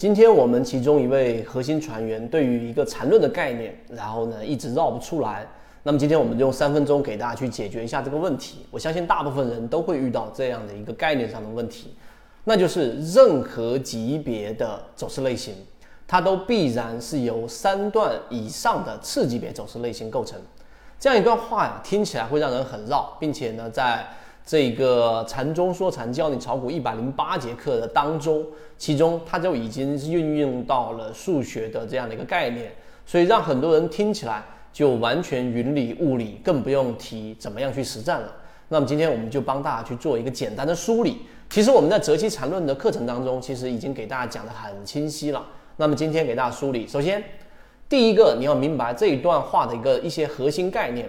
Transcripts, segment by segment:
今天我们其中一位核心船员对于一个缠论的概念，然后呢一直绕不出来。那么今天我们就用三分钟给大家去解决一下这个问题。我相信大部分人都会遇到这样的一个概念上的问题，那就是任何级别的走势类型，它都必然是由三段以上的次级别走势类型构成。这样一段话呀，听起来会让人很绕，并且呢，在这个禅中说禅教你炒股一百零八节课的当中，其中它就已经运用到了数学的这样的一个概念，所以让很多人听起来就完全云里雾里，更不用提怎么样去实战了。那么今天我们就帮大家去做一个简单的梳理。其实我们在择期缠论的课程当中，其实已经给大家讲得很清晰了。那么今天给大家梳理，首先。第一个，你要明白这一段话的一个一些核心概念。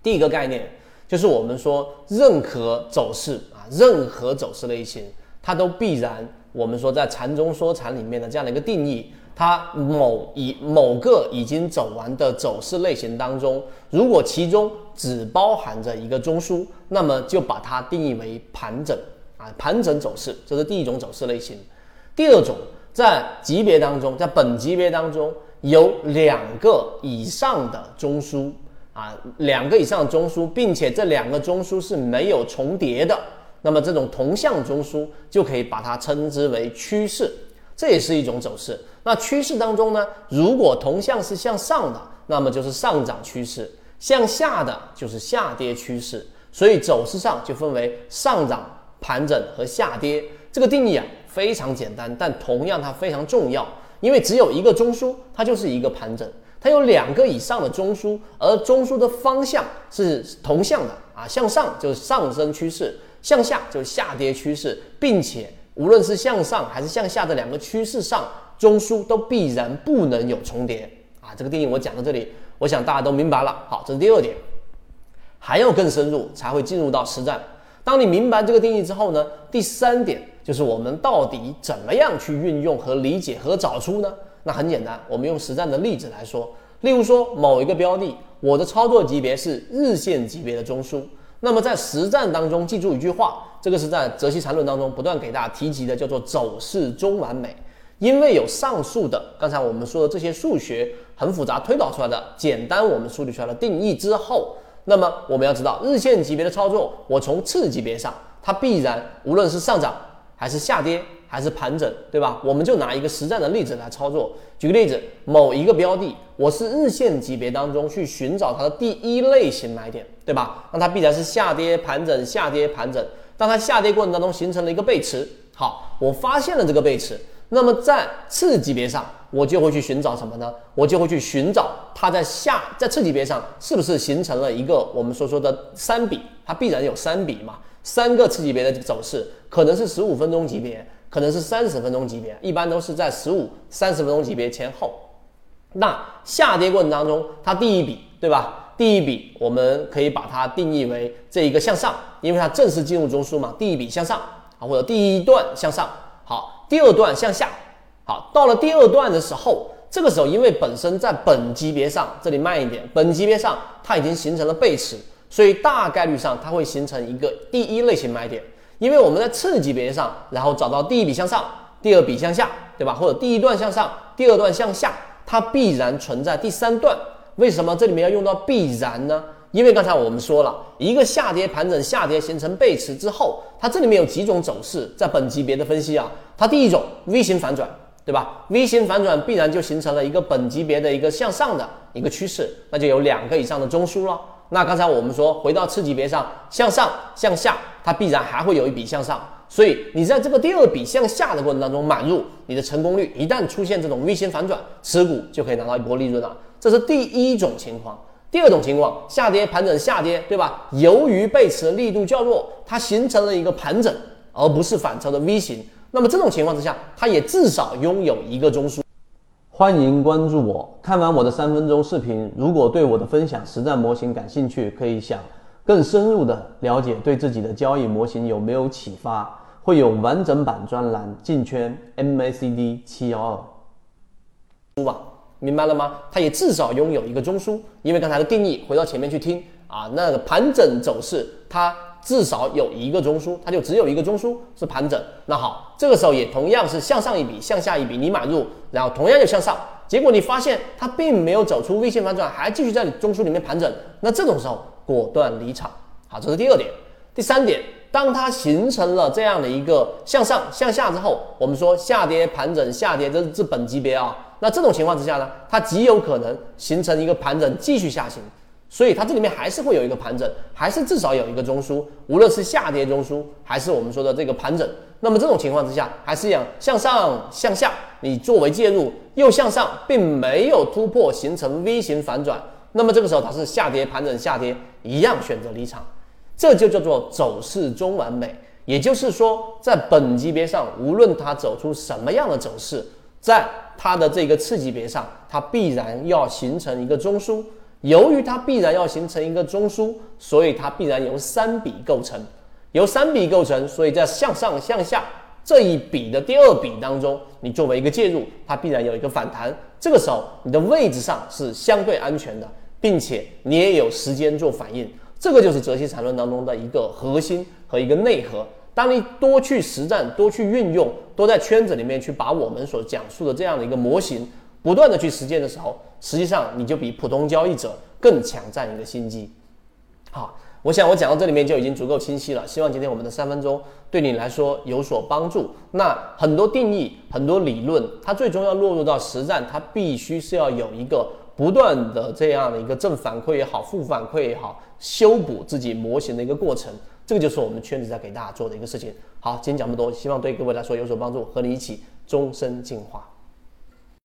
第一个概念就是我们说，任何走势啊，任何走势类型，它都必然我们说在禅中说禅里面的这样的一个定义，它某一某个已经走完的走势类型当中，如果其中只包含着一个中枢，那么就把它定义为盘整啊，盘整走势，这是第一种走势类型。第二种，在级别当中，在本级别当中。有两个以上的中枢啊，两个以上的中枢，并且这两个中枢是没有重叠的，那么这种同向中枢就可以把它称之为趋势，这也是一种走势。那趋势当中呢，如果同向是向上的，那么就是上涨趋势；向下的就是下跌趋势。所以走势上就分为上涨、盘整和下跌。这个定义啊非常简单，但同样它非常重要。因为只有一个中枢，它就是一个盘整；它有两个以上的中枢，而中枢的方向是同向的啊，向上就是上升趋势，向下就是下跌趋势，并且无论是向上还是向下的两个趋势上，中枢都必然不能有重叠啊。这个定义我讲到这里，我想大家都明白了。好，这是第二点，还要更深入才会进入到实战。当你明白这个定义之后呢，第三点。就是我们到底怎么样去运用和理解和找出呢？那很简单，我们用实战的例子来说，例如说某一个标的，我的操作级别是日线级别的中枢。那么在实战当中，记住一句话，这个是在《泽西缠论》当中不断给大家提及的，叫做走势中完美。因为有上述的刚才我们说的这些数学很复杂推导出来的简单，我们梳理出来的定义之后，那么我们要知道日线级别的操作，我从次级别上，它必然无论是上涨。还是下跌，还是盘整，对吧？我们就拿一个实战的例子来操作。举个例子，某一个标的，我是日线级别当中去寻找它的第一类型买点，对吧？那它必然是下跌盘整，下跌盘整。当它下跌过程当中形成了一个背驰，好，我发现了这个背驰，那么在次级别上，我就会去寻找什么呢？我就会去寻找它在下在次级别上是不是形成了一个我们所说的三笔，它必然有三笔嘛。三个次级别的走势，可能是十五分钟级别，可能是三十分钟级别，一般都是在十五、三十分钟级别前后。那下跌过程当中，它第一笔，对吧？第一笔我们可以把它定义为这一个向上，因为它正式进入中枢嘛。第一笔向上啊，或者第一段向上，好，第二段向下，好，到了第二段的时候，这个时候因为本身在本级别上，这里慢一点，本级别上它已经形成了背驰。所以大概率上它会形成一个第一类型买点，因为我们在次级别上，然后找到第一笔向上，第二笔向下，对吧？或者第一段向上，第二段向下，它必然存在第三段。为什么这里面要用到必然呢？因为刚才我们说了一个下跌盘整下跌形成背驰之后，它这里面有几种走势，在本级别的分析啊，它第一种 V 型反转，对吧？V 型反转必然就形成了一个本级别的一个向上的一个趋势，那就有两个以上的中枢了。那刚才我们说，回到次级别上，向上向下，它必然还会有一笔向上，所以你在这个第二笔向下的过程当中买入，你的成功率一旦出现这种 V 型反转，持股就可以拿到一波利润了。这是第一种情况。第二种情况，下跌盘整下跌，对吧？由于背驰力度较弱，它形成了一个盘整，而不是反抽的 V 型。那么这种情况之下，它也至少拥有一个中枢。欢迎关注我。看完我的三分钟视频，如果对我的分享实战模型感兴趣，可以想更深入的了解，对自己的交易模型有没有启发？会有完整版专栏进圈 MACD 七幺二。书吧，明白了吗？它也至少拥有一个中枢，因为刚才的定义，回到前面去听啊，那个盘整走势，它至少有一个中枢，它就只有一个中枢是盘整。那好，这个时候也同样是向上一笔，向下一笔，你买入，然后同样就向上，结果你发现它并没有走出 V 线反转，还继续在你中枢里面盘整，那这种时候果断离场。好，这是第二点。第三点，当它形成了这样的一个向上向下之后，我们说下跌盘整下跌，这是本级别啊。那这种情况之下呢，它极有可能形成一个盘整继续下行。所以它这里面还是会有一个盘整，还是至少有一个中枢，无论是下跌中枢还是我们说的这个盘整。那么这种情况之下，还是一样向上向下，你作为介入又向上，并没有突破形成 V 型反转。那么这个时候它是下跌盘整下跌，一样选择离场，这就叫做走势中完美。也就是说，在本级别上，无论它走出什么样的走势，在它的这个次级别上，它必然要形成一个中枢。由于它必然要形成一个中枢，所以它必然由三笔构成，由三笔构成，所以在向上向下这一笔的第二笔当中，你作为一个介入，它必然有一个反弹。这个时候你的位置上是相对安全的，并且你也有时间做反应。这个就是泽西缠论当中的一个核心和一个内核。当你多去实战、多去运用、多在圈子里面去把我们所讲述的这样的一个模型。不断的去实践的时候，实际上你就比普通交易者更抢占一个心机。好，我想我讲到这里面就已经足够清晰了。希望今天我们的三分钟对你来说有所帮助。那很多定义、很多理论，它最终要落入到实战，它必须是要有一个不断的这样的一个正反馈也好、负反馈也好，修补自己模型的一个过程。这个就是我们圈子在给大家做的一个事情。好，今天讲这么多，希望对各位来说有所帮助，和你一起终身进化。